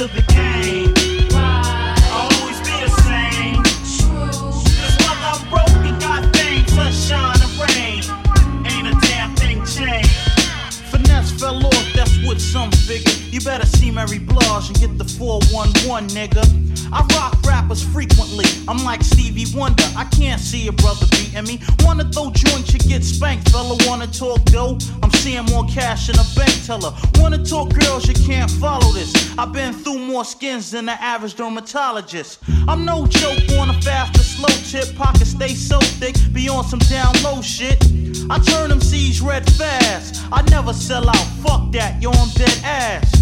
to the game. Always be the same. I'm broke got sunshine or rain, ain't a damn thing changed. Fell off, that's what some figure. You better see Mary Blige and get the 411, nigga. I rock rappers frequently. I'm like Stevie Wonder. I can't see a brother beating me. Wanna throw joints, you get spanked, fella. Wanna talk dough? Seeing more cash in a bank teller. Wanna talk girls, you can't follow this. I've been through more skins than the average dermatologist. I'm no joke on a fast or slow tip. Pockets stay so thick, be on some down low shit. I turn them C's red fast. I never sell out. Fuck that, yo, I'm dead ass.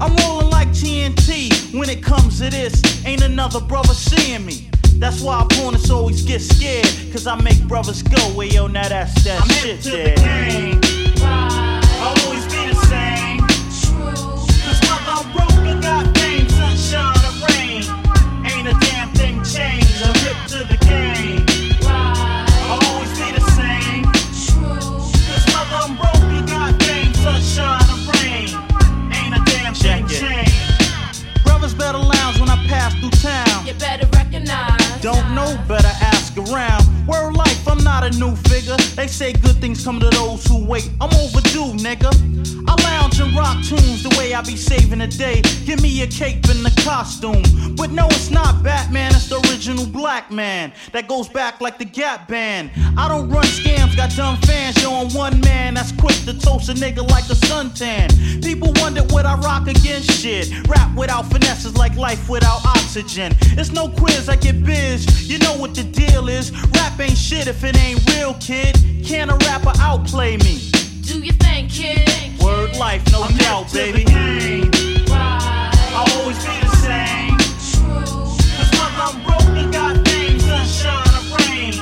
I'm rolling like TNT when it comes to this. Ain't another brother seeing me. That's why opponents always get scared. Cause I make brothers go, well, yo, now that's that I'm shit there. Town. You better recognize. Don't know, better ask around. Word life, I'm not a new figure. They say good things come to those who wait. I'm overdue, nigga. I lounge and rock tunes the way I be saving the day. Give me a cape and a costume. But no, it's not Batman, it's the original black man. That goes back like the Gap Band. I don't run scams, got dumb fans. I'm one man that's quick to toast a nigga like a suntan. People wonder what I rock against shit. Rap without finesse is like life without oxygen. It's no quiz, I get biz. You know what the deal is. Rap ain't shit if it ain't real, kid. Can a rapper outplay me? Do you think, kid? Word life, no I'm doubt, hip to baby. the game. I'll always be the same. Cause whether I'm broke or got fame, sunshine or rain,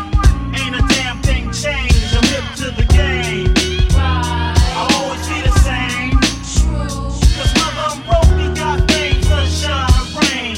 ain't a damn thing changed. I'm hip to the game. I'll always be the same. Cause whether I'm broke or got fame, sunshine or rain,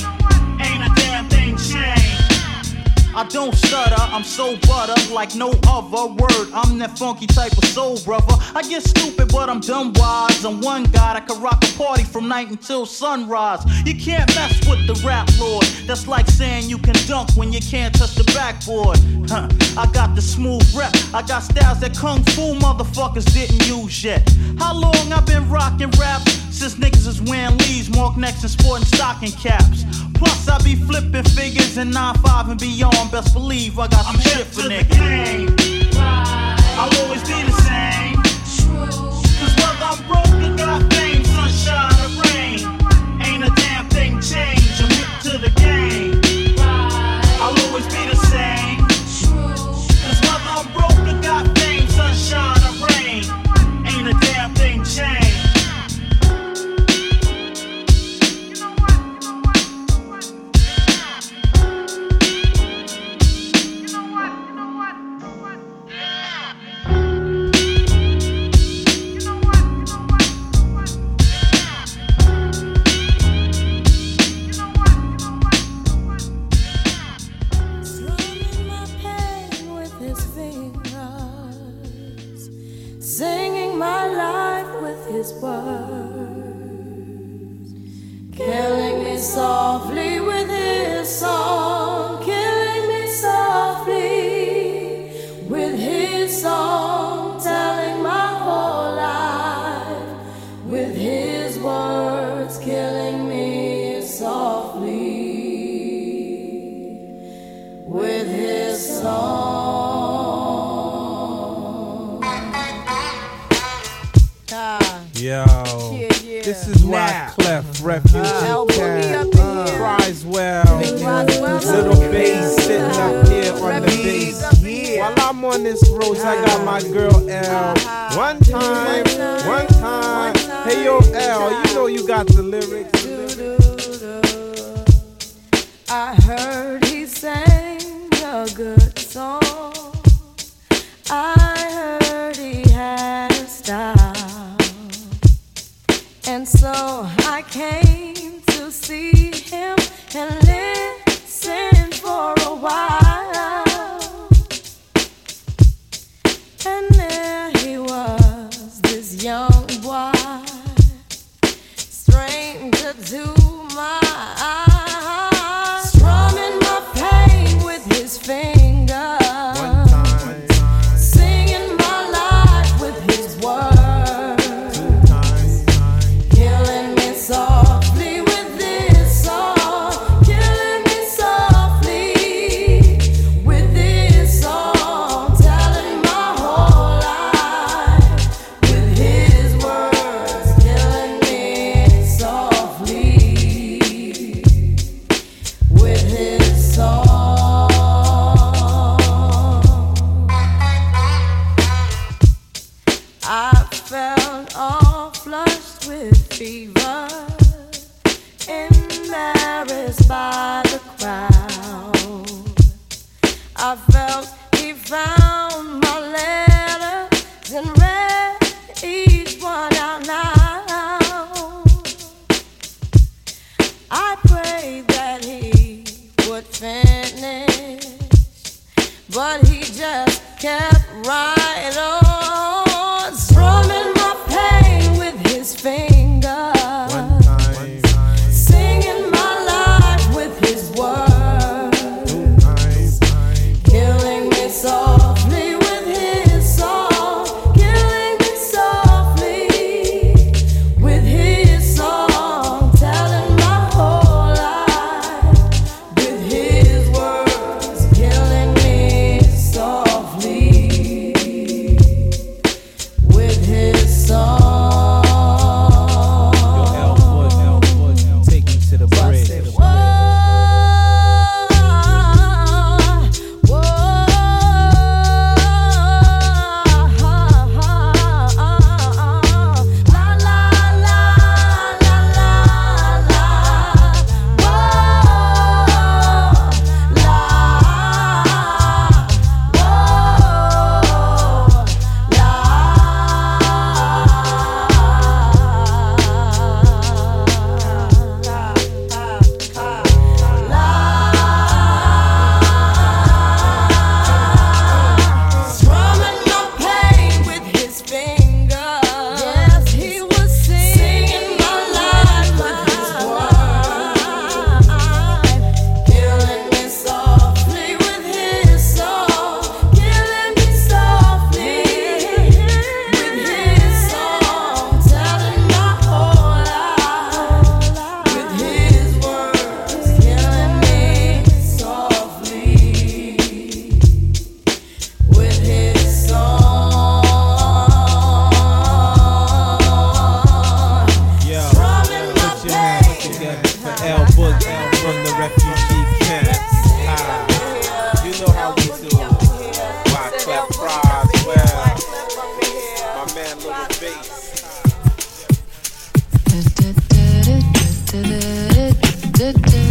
ain't a damn thing changed. I don't stutter, I'm so butter like no other word. I'm that funky type of soul brother. I get stupid, but I'm dumb wise. I'm one god, I can rock a party from night until sunrise. You can't mess with the rap lord. That's like saying you can dunk when you can't touch the backboard. Huh. I got the smooth rep, I got styles that kung fu motherfuckers didn't use yet. How long I been rocking rap? Since niggas is wearing leaves, mark necks, and sporting stocking caps. Plus, I be flipping figures and 9-5 and beyond. Best believe I got I'm shit for the game. I'll always be the same. Cause whether I'm broke or got fame, sunshine or rain, ain't a damn thing changed. I'm hip to the game. This is why Now. Clef Refugee up Cat uh, cries well. Little bass sitting up here on the bass. up in here. While I'm on this road, I got my girl L. One time, one time. Hey yo, L, you know you got the lyrics. I heard he sang a good song. I heard he had a style. And so I came I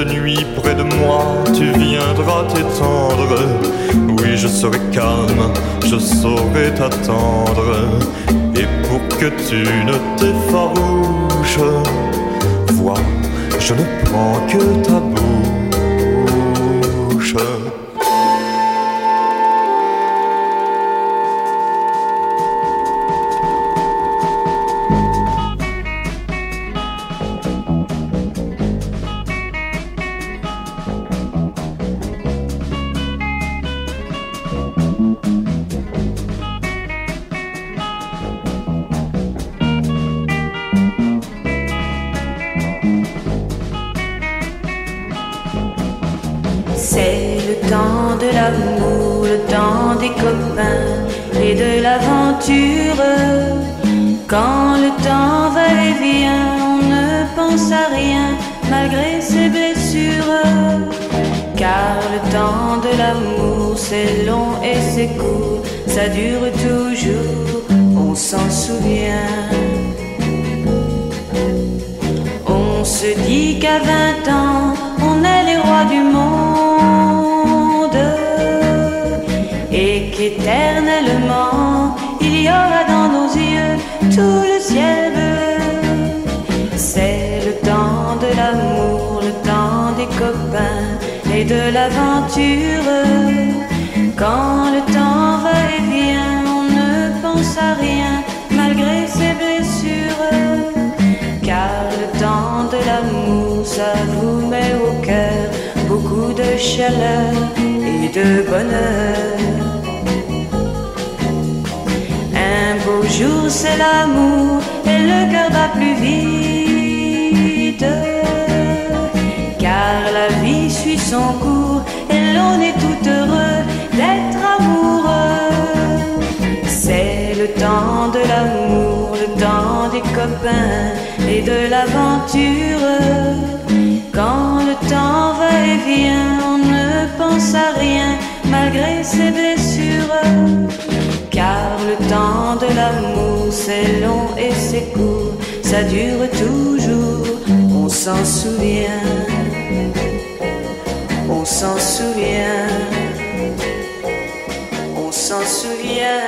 cette nuit près de moi, tu viendras t'étendre. Oui, je serai calme, je saurai t'attendre. Et pour que tu ne t'effarouches, vois, je ne prends que ta bouche. Chaleur et de bonheur. Un beau jour, c'est l'amour et le cœur bat plus vite. Car la vie suit son cours et l'on est tout heureux d'être amoureux. C'est le temps de l'amour, le temps des copains et de l'aventure. Quand le temps va et vient, à rien malgré ses blessures. Car le temps de l'amour, c'est long et c'est court, ça dure toujours, on s'en souvient, on s'en souvient, on s'en souvient,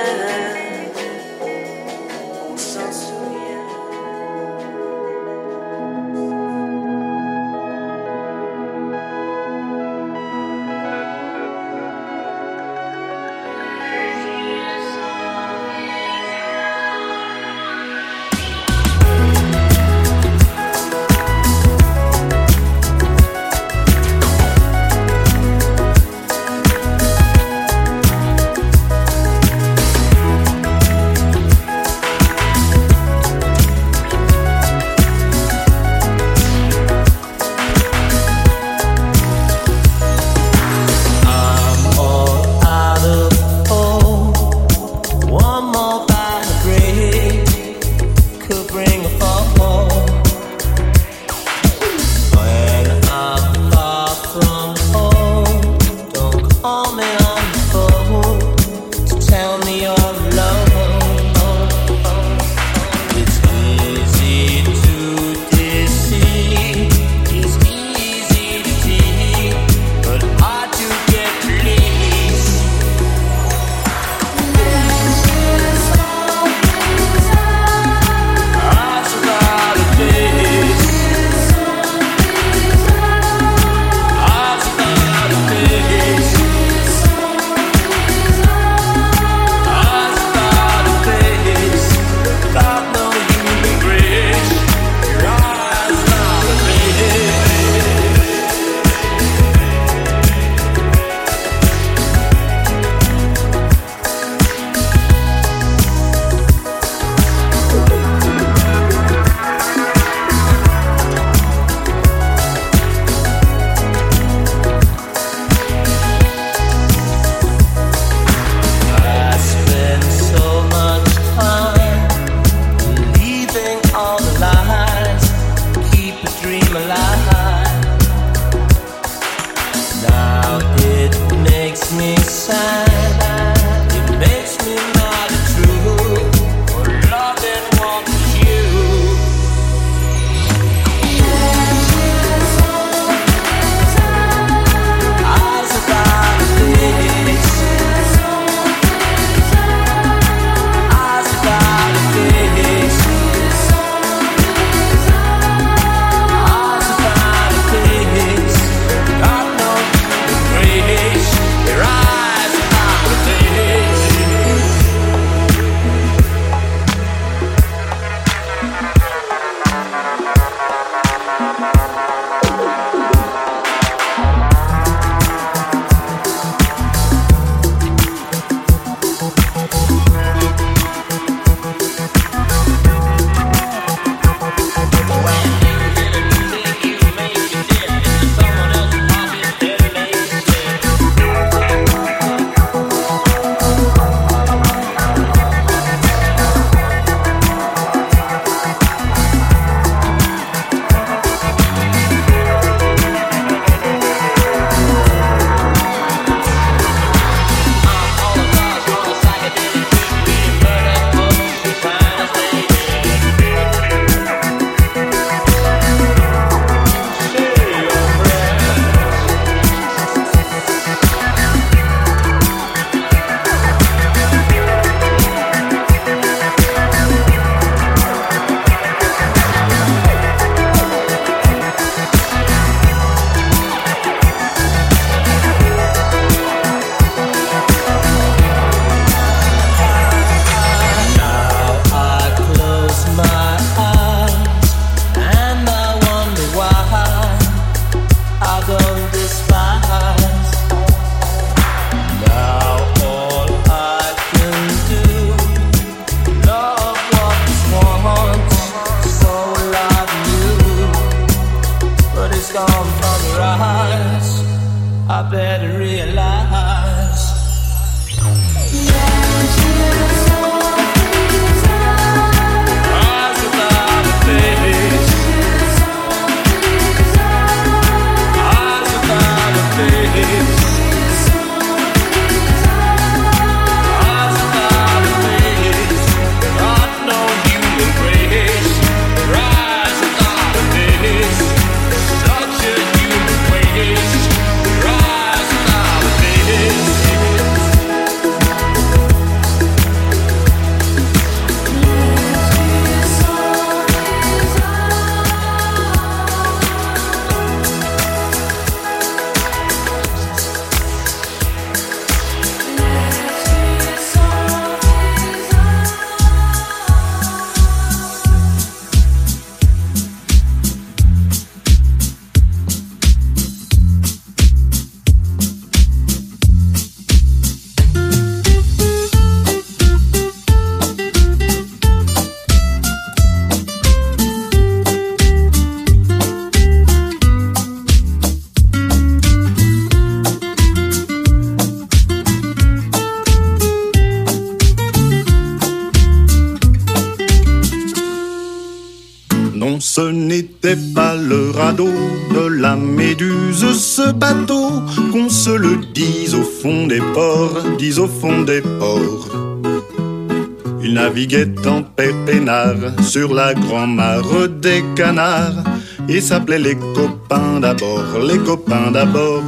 sur la grand-mare des canards et s'appelait les copains d'abord, les copains d'abord.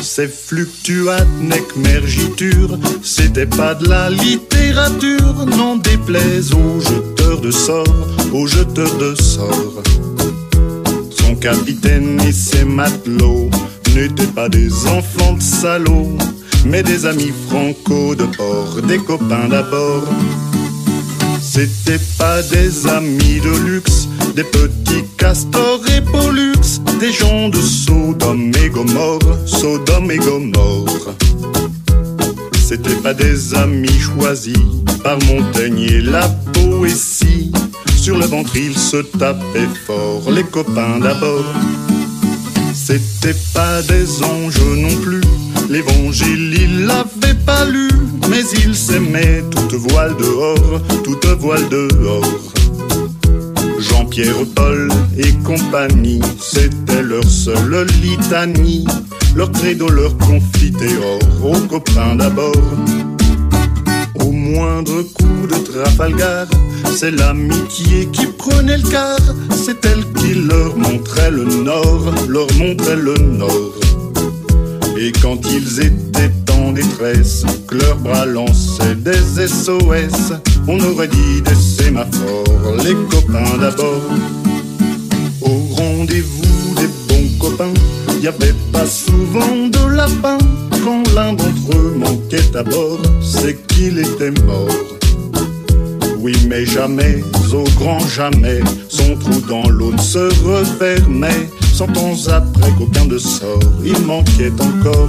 Ces fluctuates nec mergiture, c'était pas de la littérature, n'en déplaise aux jeteurs de sorts, aux jeteurs de sorts. Son capitaine et ses matelots n'étaient pas des enfants de salauds, mais des amis franco de bord, des copains d'abord. C'était pas des amis de luxe, des petits castors et pollux, des gens de Sodome et Gomorre, Sodome et Gomorre. C'était pas des amis choisis par Montaigne et la poésie. Sur le ventre, ils se tapaient fort, les copains d'abord. C'était pas des anges non plus, l'évangile il l'avait pas lu, mais ils s'aimaient toute voile dehors, toute voile dehors. Jean-Pierre, Paul et compagnie, c'était leur seule litanie, leur credo, leur confitéor, aux copains d'abord. Au moindre coup de Trafalgar, c'est l'amitié qui prenait le quart, c'est elle qui leur montrait le nord, leur montrait le nord. Et quand ils étaient que leurs bras lançaient des SOS, on aurait dit des sémaphores, les copains d'abord. Au rendez-vous des bons copains, y avait pas souvent de lapin. Quand l'un d'entre eux manquait à bord, c'est qu'il était mort. Oui, mais jamais, au grand jamais, son trou dans l'eau ne se refermait. Cent ans après qu'aucun de sort, il manquait encore.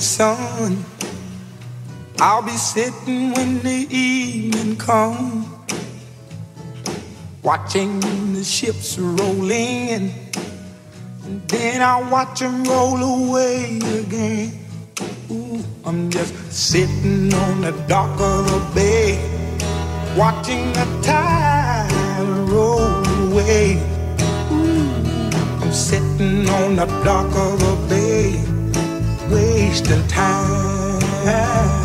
sun. I'll be sitting when the evening comes, watching the ships roll in. And then I'll watch them roll away again. Ooh, I'm just sitting on the dock of the bay, watching the tide roll away. Ooh, I'm sitting on the dock of the wasting time.